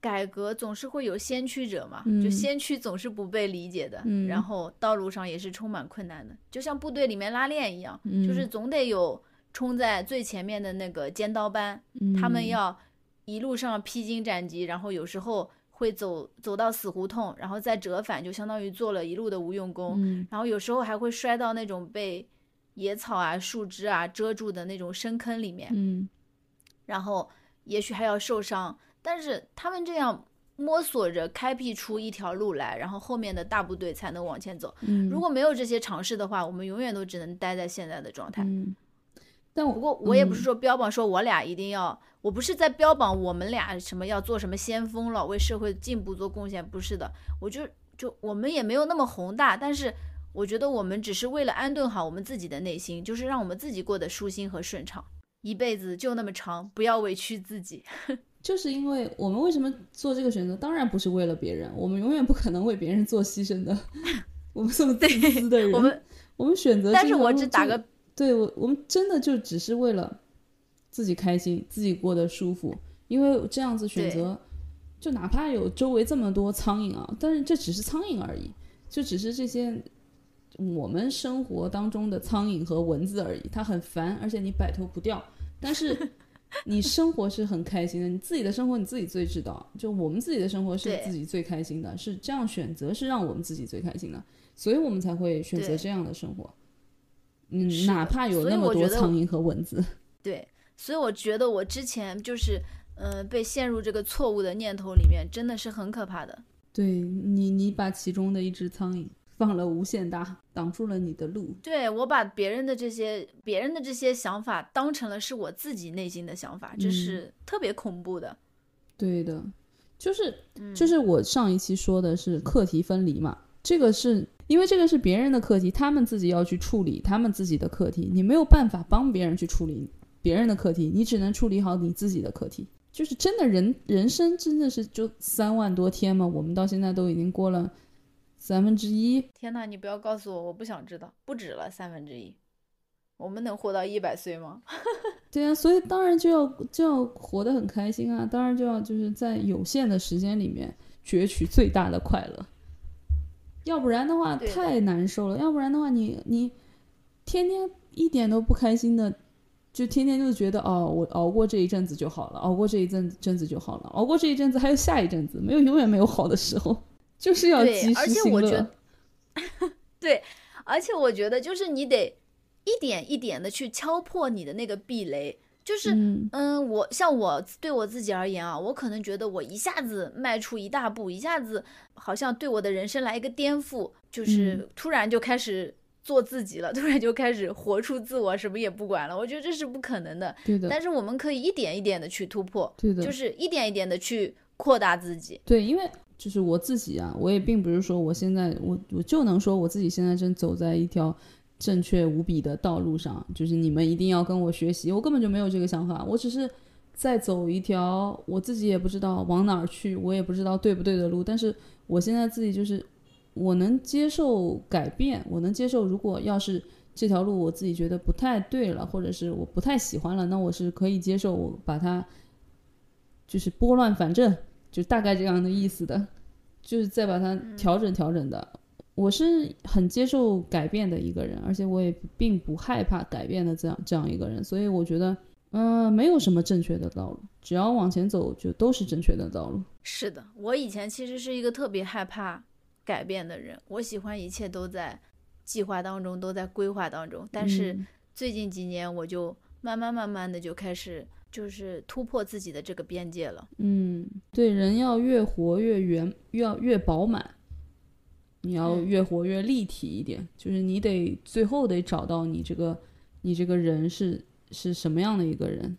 改革总是会有先驱者嘛，就嗯先驱总是不被理解的，嗯然后道路上也是充满困难的，就像部队里面拉练一样，就是嗯总得有冲在最前面的那个尖刀班，他们嗯要一路上披荆斩棘，然后有时候会走走到死胡同，然后再折返，就相当于做了一路的无用功。嗯然后有时候还会摔到那种被野草啊、树枝啊遮住的那种深坑里面，嗯然后也许还要受伤。但是他们这样摸索着开辟出一条路来，然后后面的大部队才能往前走。嗯，如果没有这些尝试的话，我们永远都只能待在现在的状态。嗯，但我不过我也不是嗯说标榜说我俩一定要，我不是在标榜我们俩什么要做什么先锋了，为社会进步做贡献，不是的。我就就我们也没有那么宏大，但是我觉得我们只是为了安顿好我们自己的内心，就是让我们自己过得舒心和顺畅。一辈子就那么长，不要委屈自己。就是因为我们为什么做这个选择，当然不是为了别人，我们永远不可能为别人做牺牲的。我们这么自私的人，我们，我们选择但是我只打个，对我，我们真的就只是为了自己开心，自己过得舒服，因为这样子选择，就哪怕有周围这么多苍蝇啊，但是这只是苍蝇而已，就只是这些我们生活当中的苍蝇和蚊子而已，它很烦，而且你摆脱不掉，但是。你生活是很开心的，你自己的生活你自己最知道。就我们自己的生活是自己最开心的，是这样选择是让我们自己最开心的，所以我们才会选择这样的生活。嗯，哪怕有那么多苍蝇和蚊子。对，所以我觉得我之前就是，呃，被陷入这个错误的念头里面，真的是很可怕的。对你，你把其中的一只苍蝇。放了无限大，挡住了你的路。对我把别人的这些、别人的这些想法当成了是我自己内心的想法，这是特别恐怖的。对的，就是就是我上一期说的是课题分离嘛，这个是因为这个是别人的课题，他们自己要去处理他们自己的课题，你没有办法帮别人去处理别人的课题，你只能处理好你自己的课题。就是真的人人生真的是就三万多天嘛，我们到现在都已经过了。三分之一，天哪！你不要告诉我，我不想知道，不止了三分之一。我们能活到一百岁吗？对啊，所以当然就要就要活得很开心啊，当然就要就是在有限的时间里面攫取最大的快乐，要不然的话太难受了。要不然的话，你你天天一点都不开心的，就天天就觉得哦，我熬过这一阵子就好了，熬过这一阵阵子就好了，熬过这一阵子还有下一阵子，没有永远没有好的时候。就是要及时行乐，对，而且我觉得就是你得一点一点的去敲破你的那个壁垒，就是嗯，我像我对我自己而言啊，我可能觉得我一下子迈出一大步，一下子好像对我的人生来一个颠覆，就是突然就开始做自己了，突然就开始活出自我，什么也不管了。我觉得这是不可能的，对的。但是我们可以一点一点的去突破，对的，就是一点一点的去扩大自己，对，因为。就是我自己啊，我也并不是说我现在我我就能说我自己现在正走在一条正确无比的道路上。就是你们一定要跟我学习，我根本就没有这个想法。我只是在走一条我自己也不知道往哪儿去，我也不知道对不对的路。但是我现在自己就是我能接受改变，我能接受如果要是这条路我自己觉得不太对了，或者是我不太喜欢了，那我是可以接受我把它就是拨乱反正。就大概这样的意思的，就是再把它调整调整的。我是很接受改变的一个人，而且我也并不害怕改变的这样这样一个人。所以我觉得，嗯，没有什么正确的道路，只要往前走，就都是正确的道路。是的，我以前其实是一个特别害怕改变的人，我喜欢一切都在计划当中，都在规划当中。但是最近几年，我就慢慢慢慢的就开始。就是突破自己的这个边界了。嗯，对，人要越活越圆，越要越饱满，你要越活越立体一点。就是你得最后得找到你这个，你这个人是是什么样的一个人，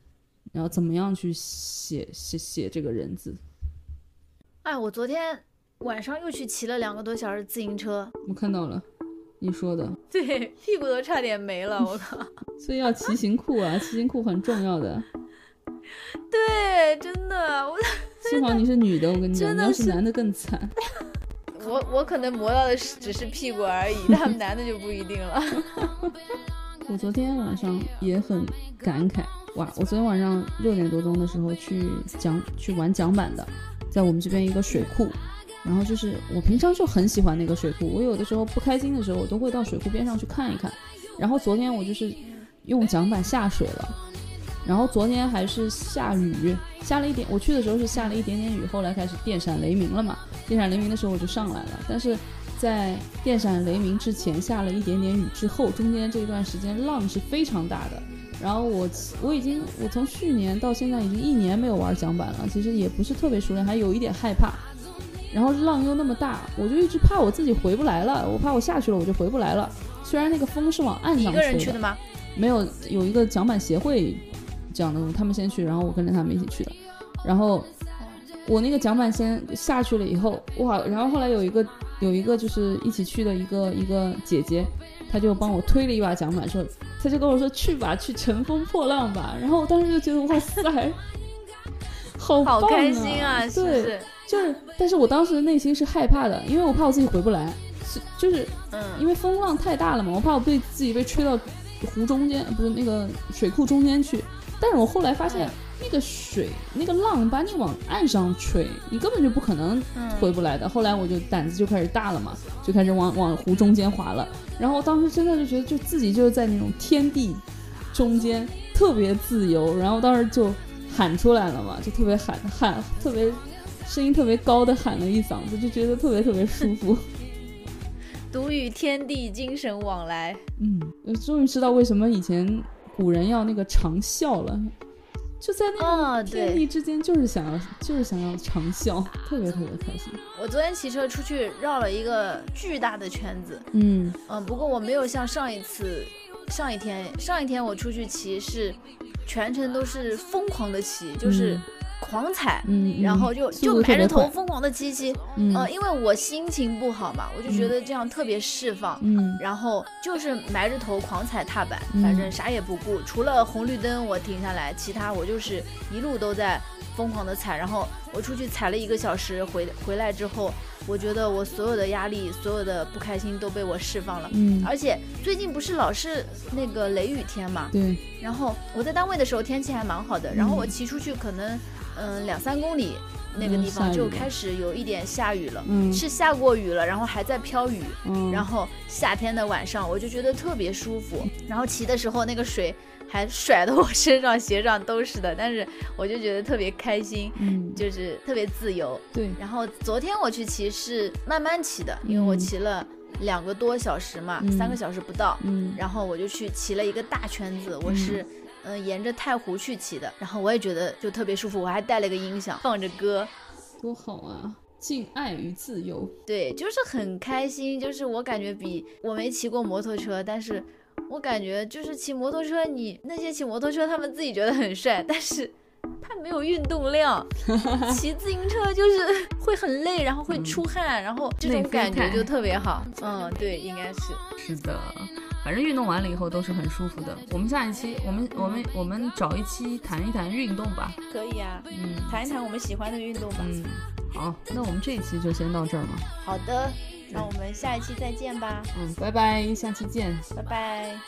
然后怎么样去写写写这个人字。哎，我昨天晚上又去骑了两个多小时自行车。我看到了，你说的。对，屁股都差点没了，我靠。所以要骑行裤啊，骑行裤很重要的。对，真的，我 幸好你是女的，我跟你讲，你要是男的更惨。我我可能磨到的是只是屁股而已，他们男的就不一定了。我昨天晚上也很感慨，哇！我昨天晚上六点多钟的时候去桨去玩桨板的，在我们这边一个水库，然后就是我平常就很喜欢那个水库，我有的时候不开心的时候，我都会到水库边上去看一看。然后昨天我就是用桨板下水了。然后昨天还是下雨，下了一点。我去的时候是下了一点点雨，后来开始电闪雷鸣了嘛。电闪雷鸣的时候我就上来了，但是在电闪雷鸣之前下了一点点雨之后，中间这段时间浪是非常大的。然后我我已经我从去年到现在已经一年没有玩桨板了，其实也不是特别熟练，还有一点害怕。然后浪又那么大，我就一直怕我自己回不来了，我怕我下去了我就回不来了。虽然那个风是往岸上吹的，没有有一个桨板协会。这样的，他们先去，然后我跟着他们一起去的。然后我那个桨板先下去了以后，哇！然后后来有一个有一个就是一起去的一个一个姐姐，她就帮我推了一把桨板，说，她就跟我说去吧，去乘风破浪吧。然后我当时就觉得哇塞，好好开心啊！对，就是，但是我当时内心是害怕的，因为我怕我自己回不来，是就是，嗯，因为风浪太大了嘛，我怕我被自己被吹到湖中间，不是那个水库中间去。但是我后来发现，那个水那个浪把你往岸上吹，你根本就不可能回不来的。后来我就胆子就开始大了嘛，就开始往往湖中间滑了。然后当时真的就觉得，就自己就是在那种天地中间特别自由。然后当时就喊出来了嘛，就特别喊喊特别声音特别高的喊了一嗓子，就觉得特别特别舒服。独与天地精神往来。嗯，我终于知道为什么以前古人要那个长啸了，就在那个天地之间，就是想要，就是想要长啸，特别特别开心。我昨天骑车出去绕了一个巨大的圈子。嗯嗯，不过我没有像上一次、上一天、上一天我出去骑是全程都是疯狂的骑，就是。狂踩，然后就就埋着头疯狂的骑骑，嗯，因为我心情不好嘛，我就觉得这样特别释放，嗯，然后就是埋着头狂踩踏板，反正啥也不顾，除了红绿灯我停下来，其他我就是一路都在疯狂的踩，然后我出去踩了一个小时，回回来之后，我觉得我所有的压力、所有的不开心都被我释放了，嗯，而且最近不是老是那个雷雨天嘛，对，然后我在单位的时候天气还蛮好的，然后我骑出去可能。嗯，两三公里那个地方就开始有一点下雨了，是下过雨了，然后还在飘雨，然后夏天的晚上我就觉得特别舒服，然后骑的时候那个水还甩的我身上鞋上都是的，但是我就觉得特别开心，嗯，就是特别自由。对，然后昨天我去骑是慢慢骑的，因为我骑了两个多小时嘛，三个小时不到，嗯，然后我就去骑了一个大圈子，我是。嗯，沿着太湖去骑的，然后我也觉得就特别舒服，我还带了个音响放着歌，多好啊！敬爱与自由，对，就是很开心。就是我感觉比我没骑过摩托车，但是我感觉就是骑摩托车，你那些骑摩托车他们自己觉得很帅，但是他没有运动量。骑自行车就是 会很累，然后会出汗，然后这种感觉就特别好。嗯，对，应该是是的。反正运动完了以后都是很舒服的。我们下一期，我们我们我们找一期谈一谈运动吧。可以啊，嗯，谈一谈我们喜欢的运动吧。嗯，好，那我们这一期就先到这儿嘛。好的，那我们下一期再见吧。嗯，拜拜，下期见。拜拜。